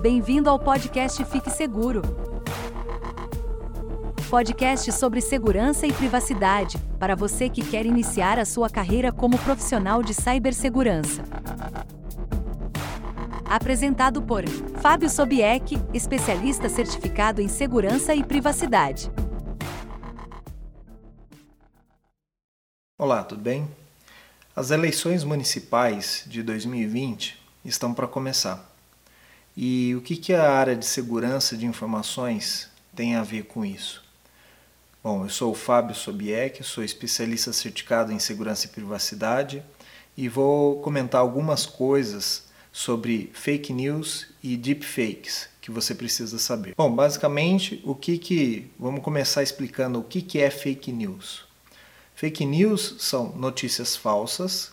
Bem-vindo ao podcast Fique Seguro. Podcast sobre segurança e privacidade, para você que quer iniciar a sua carreira como profissional de cibersegurança. Apresentado por Fábio Sobieck, especialista certificado em segurança e privacidade. Olá, tudo bem? As eleições municipais de 2020 estão para começar. E o que, que a área de segurança de informações tem a ver com isso? Bom, eu sou o Fábio Sobieck, sou especialista certificado em segurança e privacidade e vou comentar algumas coisas sobre fake news e deepfakes que você precisa saber. Bom, basicamente, o que que vamos começar explicando o que que é fake news. Fake news são notícias falsas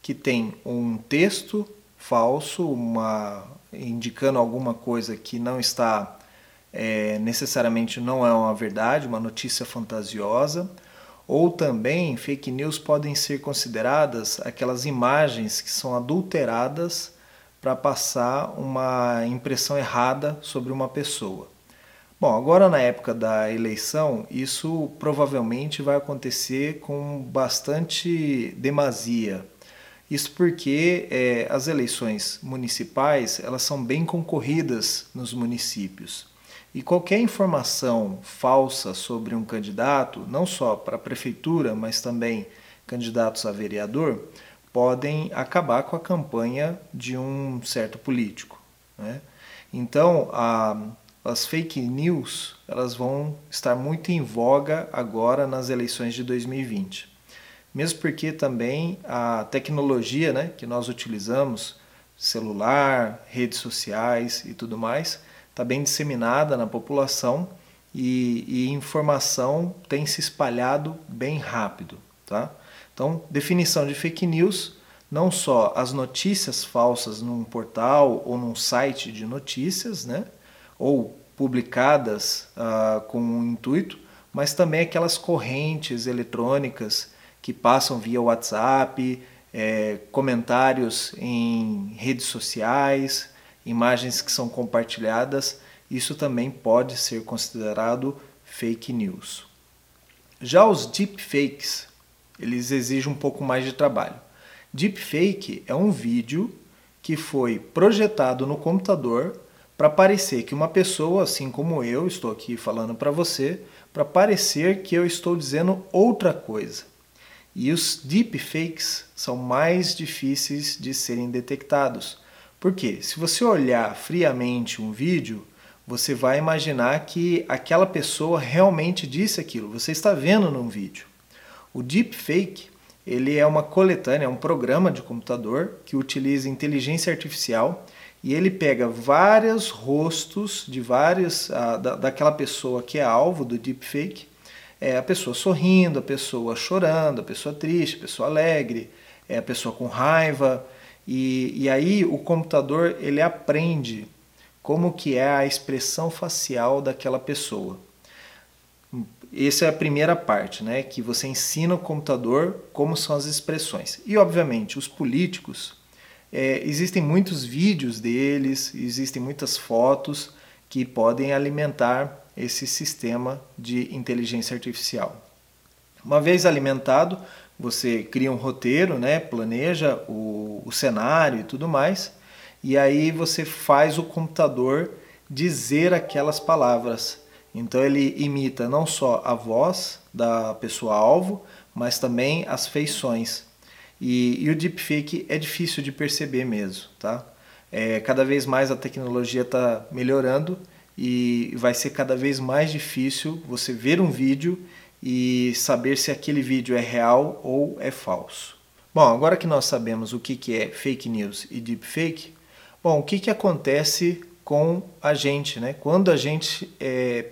que têm um texto falso, uma indicando alguma coisa que não está é, necessariamente não é uma verdade, uma notícia fantasiosa, ou também fake news podem ser consideradas aquelas imagens que são adulteradas para passar uma impressão errada sobre uma pessoa. Bom, agora na época da eleição, isso provavelmente vai acontecer com bastante demasia, isso porque é, as eleições municipais elas são bem concorridas nos municípios. E qualquer informação falsa sobre um candidato, não só para a prefeitura, mas também candidatos a vereador, podem acabar com a campanha de um certo político. Né? Então, a, as fake news elas vão estar muito em voga agora nas eleições de 2020 mesmo porque também a tecnologia né, que nós utilizamos, celular, redes sociais e tudo mais, está bem disseminada na população e, e, informação tem se espalhado bem rápido. Tá? Então, definição de fake news, não só as notícias falsas num portal ou num site de notícias, né, ou publicadas uh, com um intuito, mas também aquelas correntes eletrônicas que passam via WhatsApp, é, comentários em redes sociais, imagens que são compartilhadas, isso também pode ser considerado fake news. Já os deepfakes, eles exigem um pouco mais de trabalho. Deepfake é um vídeo que foi projetado no computador para parecer que uma pessoa, assim como eu estou aqui falando para você, para parecer que eu estou dizendo outra coisa. E os deepfakes são mais difíceis de serem detectados. Porque se você olhar friamente um vídeo, você vai imaginar que aquela pessoa realmente disse aquilo, você está vendo num vídeo. O deepfake, ele é uma coletânea, é um programa de computador que utiliza inteligência artificial e ele pega vários rostos de várias uh, da, daquela pessoa que é alvo do deepfake é a pessoa sorrindo, a pessoa chorando, a pessoa triste, a pessoa alegre, é a pessoa com raiva. E, e aí o computador ele aprende como que é a expressão facial daquela pessoa. Essa é a primeira parte, né? Que você ensina o computador como são as expressões. E obviamente os políticos é, existem muitos vídeos deles, existem muitas fotos que podem alimentar esse sistema de inteligência artificial. Uma vez alimentado, você cria um roteiro, né, planeja o, o cenário e tudo mais, e aí você faz o computador dizer aquelas palavras. Então ele imita não só a voz da pessoa alvo, mas também as feições. E, e o deepfake é difícil de perceber mesmo, tá? É, cada vez mais a tecnologia está melhorando e vai ser cada vez mais difícil você ver um vídeo e saber se aquele vídeo é real ou é falso. Bom, agora que nós sabemos o que é fake news e deepfake, bom, o que, que acontece com a gente, né? Quando a gente é,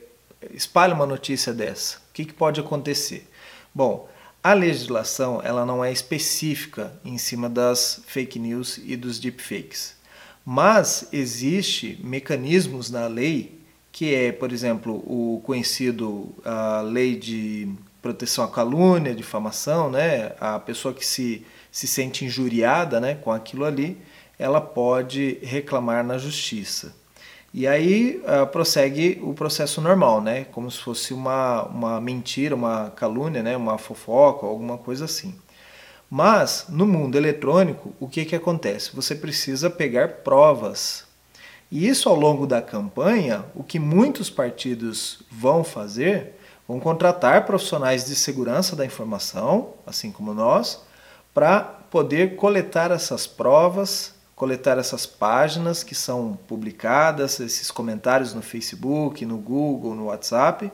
espalha uma notícia dessa, o que, que pode acontecer? Bom, a legislação ela não é específica em cima das fake news e dos deepfakes. Mas existe mecanismos na lei que é, por exemplo, o conhecido a lei de proteção à calúnia, difamação, né? A pessoa que se, se sente injuriada, né, com aquilo ali, ela pode reclamar na justiça. E aí uh, prossegue o processo normal, né? Como se fosse uma, uma mentira, uma calúnia, né? uma fofoca, alguma coisa assim. Mas no mundo eletrônico, o que, que acontece? Você precisa pegar provas. E isso ao longo da campanha, o que muitos partidos vão fazer, vão contratar profissionais de segurança da informação, assim como nós, para poder coletar essas provas, coletar essas páginas que são publicadas, esses comentários no Facebook, no Google, no WhatsApp,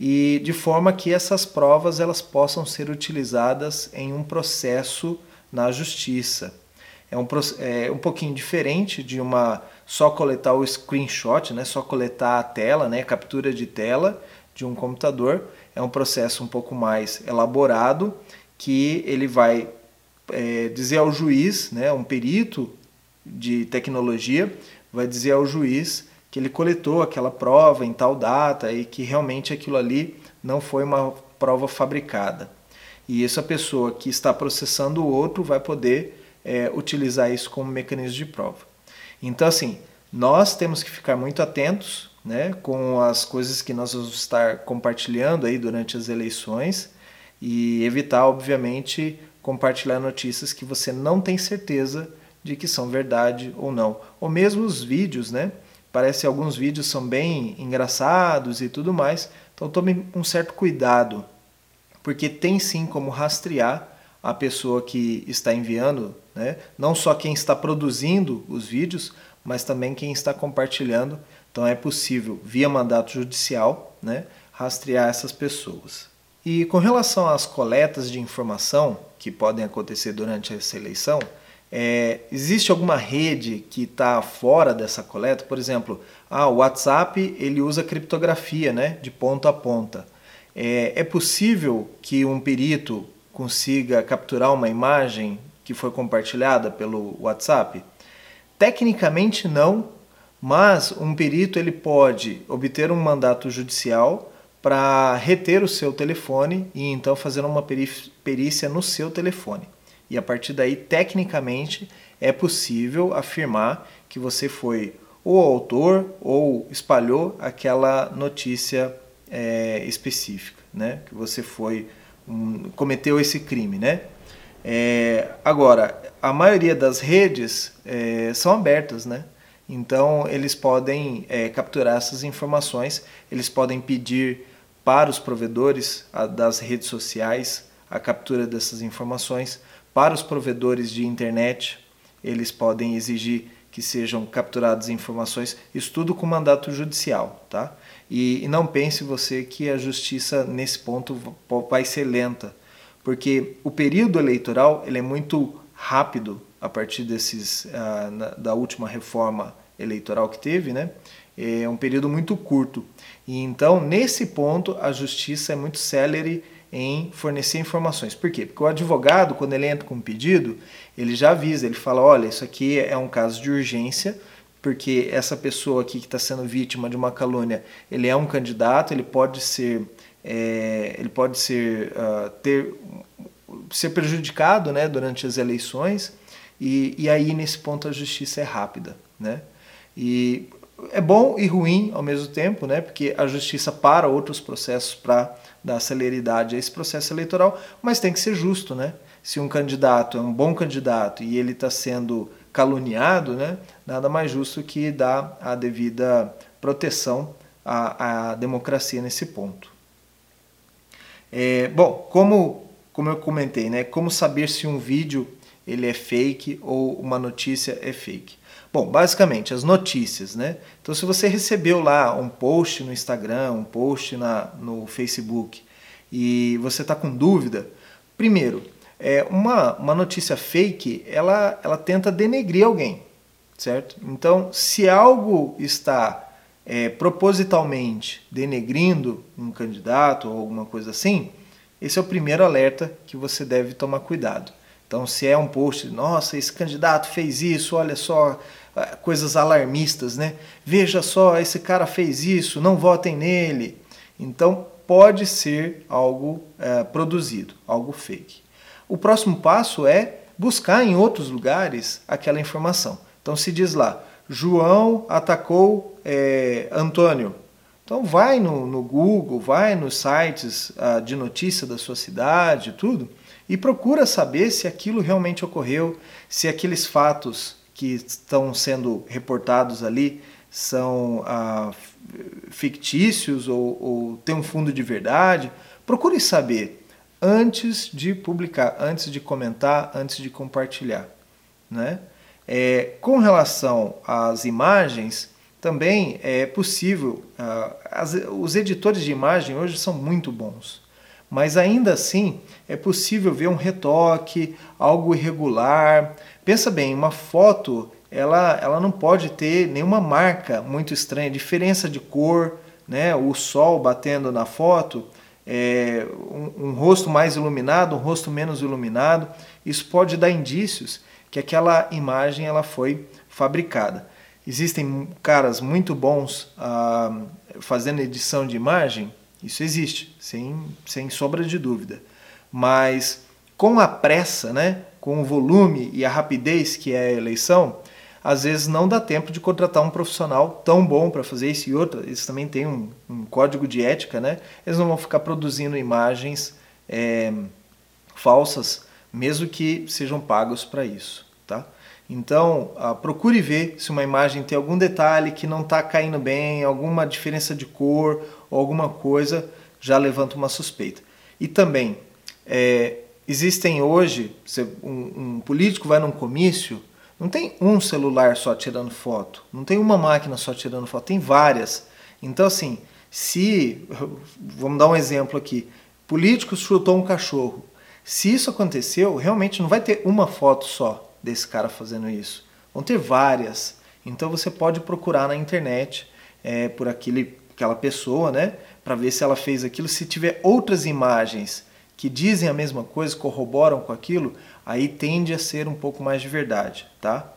e de forma que essas provas elas possam ser utilizadas em um processo na justiça. É um, é um pouquinho diferente de uma só coletar o screenshot, né, só coletar a tela, né, captura de tela de um computador. É um processo um pouco mais elaborado que ele vai é, dizer ao juiz, né, um perito de tecnologia vai dizer ao juiz que ele coletou aquela prova em tal data e que realmente aquilo ali não foi uma prova fabricada. E essa pessoa que está processando o outro vai poder é, utilizar isso como mecanismo de prova. Então, assim, nós temos que ficar muito atentos né, com as coisas que nós vamos estar compartilhando aí durante as eleições e evitar, obviamente, compartilhar notícias que você não tem certeza de que são verdade ou não. Ou mesmo os vídeos, né? Parece que alguns vídeos são bem engraçados e tudo mais. Então tome um certo cuidado, porque tem sim como rastrear a pessoa que está enviando, né? não só quem está produzindo os vídeos, mas também quem está compartilhando. Então é possível, via mandato judicial, né, rastrear essas pessoas. E com relação às coletas de informação que podem acontecer durante essa eleição, é, existe alguma rede que está fora dessa coleta? Por exemplo, ah, o WhatsApp ele usa criptografia né, de ponta a ponta. É, é possível que um perito consiga capturar uma imagem que foi compartilhada pelo WhatsApp? Tecnicamente não, mas um perito ele pode obter um mandato judicial para reter o seu telefone e então fazer uma perícia no seu telefone. E a partir daí, tecnicamente, é possível afirmar que você foi o autor ou espalhou aquela notícia é, específica, né? Que você foi um, cometeu esse crime, né? É, agora, a maioria das redes é, são abertas, né? Então eles podem é, capturar essas informações, eles podem pedir para os provedores a, das redes sociais a captura dessas informações para os provedores de internet, eles podem exigir que sejam capturadas informações, isso tudo com mandato judicial, tá? E, e, não pense você que a justiça nesse ponto vai ser lenta, porque o período eleitoral ele é muito rápido a partir desses uh, na, da última reforma eleitoral que teve, né? É um período muito curto. E então nesse ponto a justiça é muito célere em fornecer informações. Por quê? Porque o advogado, quando ele entra com um pedido, ele já avisa, ele fala, olha, isso aqui é um caso de urgência, porque essa pessoa aqui que está sendo vítima de uma calúnia, ele é um candidato, ele pode ser, é, ele pode ser, uh, ter, ser prejudicado né, durante as eleições, e, e aí nesse ponto a justiça é rápida. Né? E é bom e ruim ao mesmo tempo, né? porque a justiça para outros processos para dar celeridade a esse processo eleitoral, mas tem que ser justo. Né? Se um candidato é um bom candidato e ele está sendo caluniado, né? nada mais justo que dar a devida proteção à, à democracia nesse ponto. É, bom, como, como eu comentei, né? como saber se um vídeo ele é fake ou uma notícia é fake? Bom, basicamente, as notícias, né? Então, se você recebeu lá um post no Instagram, um post na, no Facebook e você está com dúvida, primeiro, é, uma, uma notícia fake, ela, ela tenta denegrir alguém, certo? Então, se algo está é, propositalmente denegrindo um candidato ou alguma coisa assim, esse é o primeiro alerta que você deve tomar cuidado. Então, se é um post, nossa, esse candidato fez isso, olha só, coisas alarmistas, né? Veja só, esse cara fez isso, não votem nele. Então pode ser algo é, produzido, algo fake. O próximo passo é buscar em outros lugares aquela informação. Então se diz lá, João atacou é, Antônio. Então vai no, no, Google, vai nos sites uh, de notícia da sua cidade, tudo, e procura saber se aquilo realmente ocorreu, se aqueles fatos que estão sendo reportados ali são uh, fictícios ou, ou têm um fundo de verdade. Procure saber antes de publicar, antes de comentar, antes de compartilhar. Né? É, com relação às imagens, também é possível, uh, as, os editores de imagem hoje são muito bons, mas ainda assim é possível ver um retoque, algo irregular. Pensa bem, uma foto ela, ela não pode ter nenhuma marca muito estranha, diferença de cor, né? o sol batendo na foto, é, um, um rosto mais iluminado, um rosto menos iluminado, isso pode dar indícios que aquela imagem ela foi fabricada. Existem caras muito bons ah, fazendo edição de imagem, isso existe, sem, sem sombra de dúvida. Mas com a pressa, né, com o volume e a rapidez que é a eleição, às vezes não dá tempo de contratar um profissional tão bom para fazer isso e outra. Eles também têm um, um, código de ética, né? Eles não vão ficar produzindo imagens é, falsas, mesmo que sejam pagos para isso, tá? Então, ah, procure ver se uma imagem tem algum detalhe que não está caindo bem, alguma diferença de cor ou alguma coisa, já levanta uma suspeita. E também, é, existem hoje, um, um político vai num comício, não tem um celular só tirando foto, não tem uma máquina só tirando foto, tem várias. Então, assim, se, vamos dar um exemplo aqui, político chutou um cachorro. Se isso aconteceu, realmente não vai ter uma foto só desse cara fazendo isso. Vão ter várias. Então você pode procurar na internet é, por aquele, aquela pessoa, né? Para ver se ela fez aquilo. Se tiver outras imagens que dizem a mesma coisa, corroboram com aquilo, aí tende a ser um pouco mais de verdade, tá?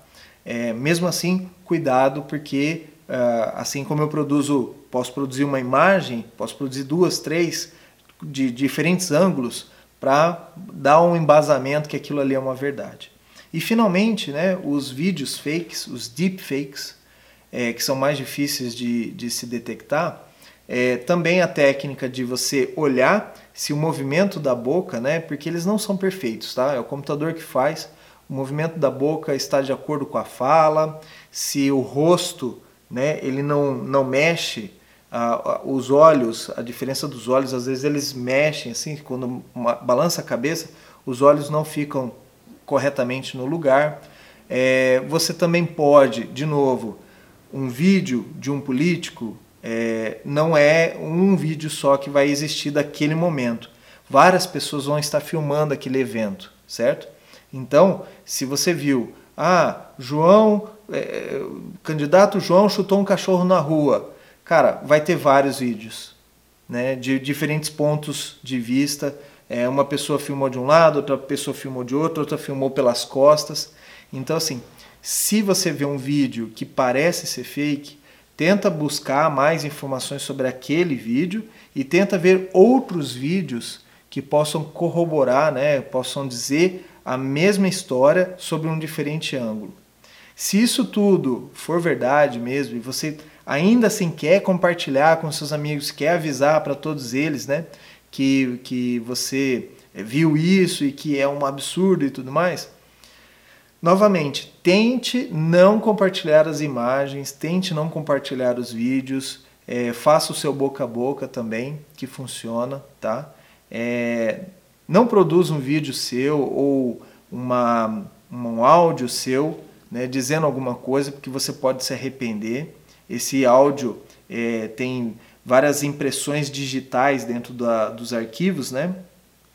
É, mesmo assim, cuidado, porque uh, assim como eu produzo, posso produzir uma imagem, posso produzir duas, três de diferentes ângulos para dar um embasamento que aquilo ali é uma verdade. E finalmente, né, os vídeos fakes, os deepfakes, é, que são mais difíceis de, de se detectar, é, também a técnica de você olhar se o movimento da boca, né, porque eles não são perfeitos, tá? É o computador que faz. O movimento da boca está de acordo com a fala, se o rosto, né, ele não, não mexe, os olhos, a diferença dos olhos, às vezes eles mexem assim, quando uma, balança a cabeça, os olhos não ficam corretamente no lugar. É, você também pode, de novo, um vídeo de um político é, não é um vídeo só que vai existir daquele momento. Várias pessoas vão estar filmando aquele evento, certo? Então, se você viu, ah, João, é, candidato João chutou um cachorro na rua, cara, vai ter vários vídeos, né, de diferentes pontos de vista é, uma pessoa filmou de um lado, outra pessoa filmou de outro, outra filmou pelas costas. Então, assim, se você vê um vídeo que parece ser fake, tenta buscar mais informações sobre aquele vídeo e tenta ver outros vídeos que possam corroborar, né, possam dizer a mesma história sobre um diferente ângulo. Se isso tudo for verdade mesmo e você ainda assim quer compartilhar com seus amigos, quer avisar para todos eles, né, que, que você viu isso e que é um absurdo e tudo mais. Novamente, tente não compartilhar as imagens, tente não compartilhar os vídeos, é, faça o seu boca a boca também, que funciona, tá? É, não produza um vídeo seu ou uma, um áudio seu né, dizendo alguma coisa, porque você pode se arrepender. Esse áudio é, tem várias impressões digitais dentro da, dos arquivos, né?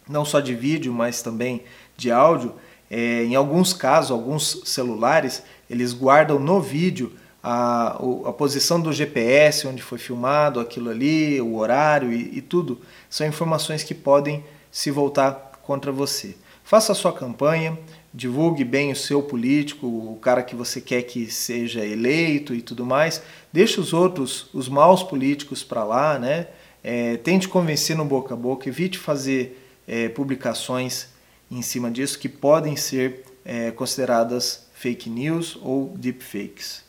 não só de vídeo, mas também de áudio. É, em alguns casos, alguns celulares, eles guardam no vídeo a, a posição do GPS, onde foi filmado aquilo ali, o horário e, e tudo. São informações que podem se voltar contra você. Faça a sua campanha, divulgue bem o seu político, o cara que você quer que seja eleito e tudo mais. Deixe os outros, os maus políticos para lá, né? É, tente convencer no boca a boca, evite fazer é, publicações em cima disso que podem ser é, consideradas fake news ou deepfakes.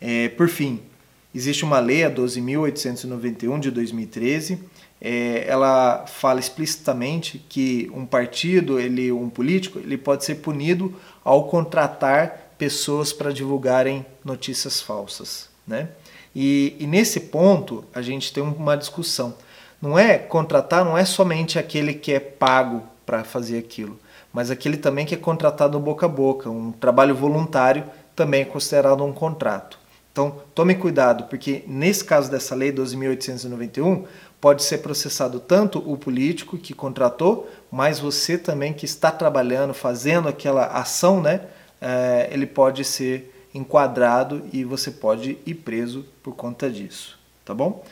É, por fim, existe uma lei, a 12.891 de 2013, é, ela fala explicitamente que um partido, ele, um político, ele pode ser punido ao contratar pessoas para divulgarem notícias falsas, né? E, e nesse ponto a gente tem uma discussão. Não é contratar, não é somente aquele que é pago para fazer aquilo, mas aquele também que é contratado boca a boca, um trabalho voluntário também é considerado um contrato. Então, tome cuidado, porque nesse caso dessa lei 12.891, pode ser processado tanto o político que contratou, mas você também que está trabalhando, fazendo aquela ação, né? É, ele pode ser enquadrado e você pode ir preso por conta disso, tá bom?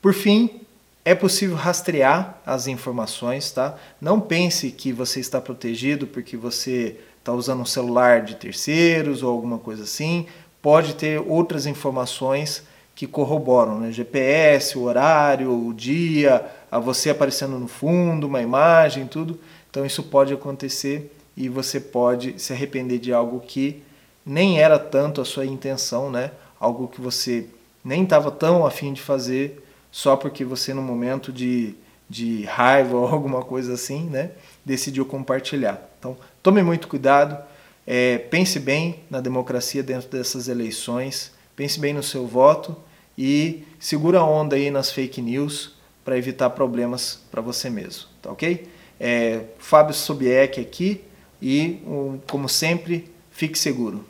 Por fim, é possível rastrear as informações, tá? Não pense que você está protegido porque você está usando um celular de terceiros ou alguma coisa assim. Pode ter outras informações que corroboram, né? GPS, o horário, o dia, a você aparecendo no fundo, uma imagem, tudo. Então isso pode acontecer e você pode se arrepender de algo que nem era tanto a sua intenção, né? Algo que você nem estava tão afim de fazer só porque você no momento de, de raiva ou alguma coisa assim, né? Decidiu compartilhar. Então tome muito cuidado, é, pense bem na democracia dentro dessas eleições, pense bem no seu voto e segura a onda aí nas fake news para evitar problemas para você mesmo, tá ok? É, Fábio Sobieck aqui e, como sempre, fique seguro.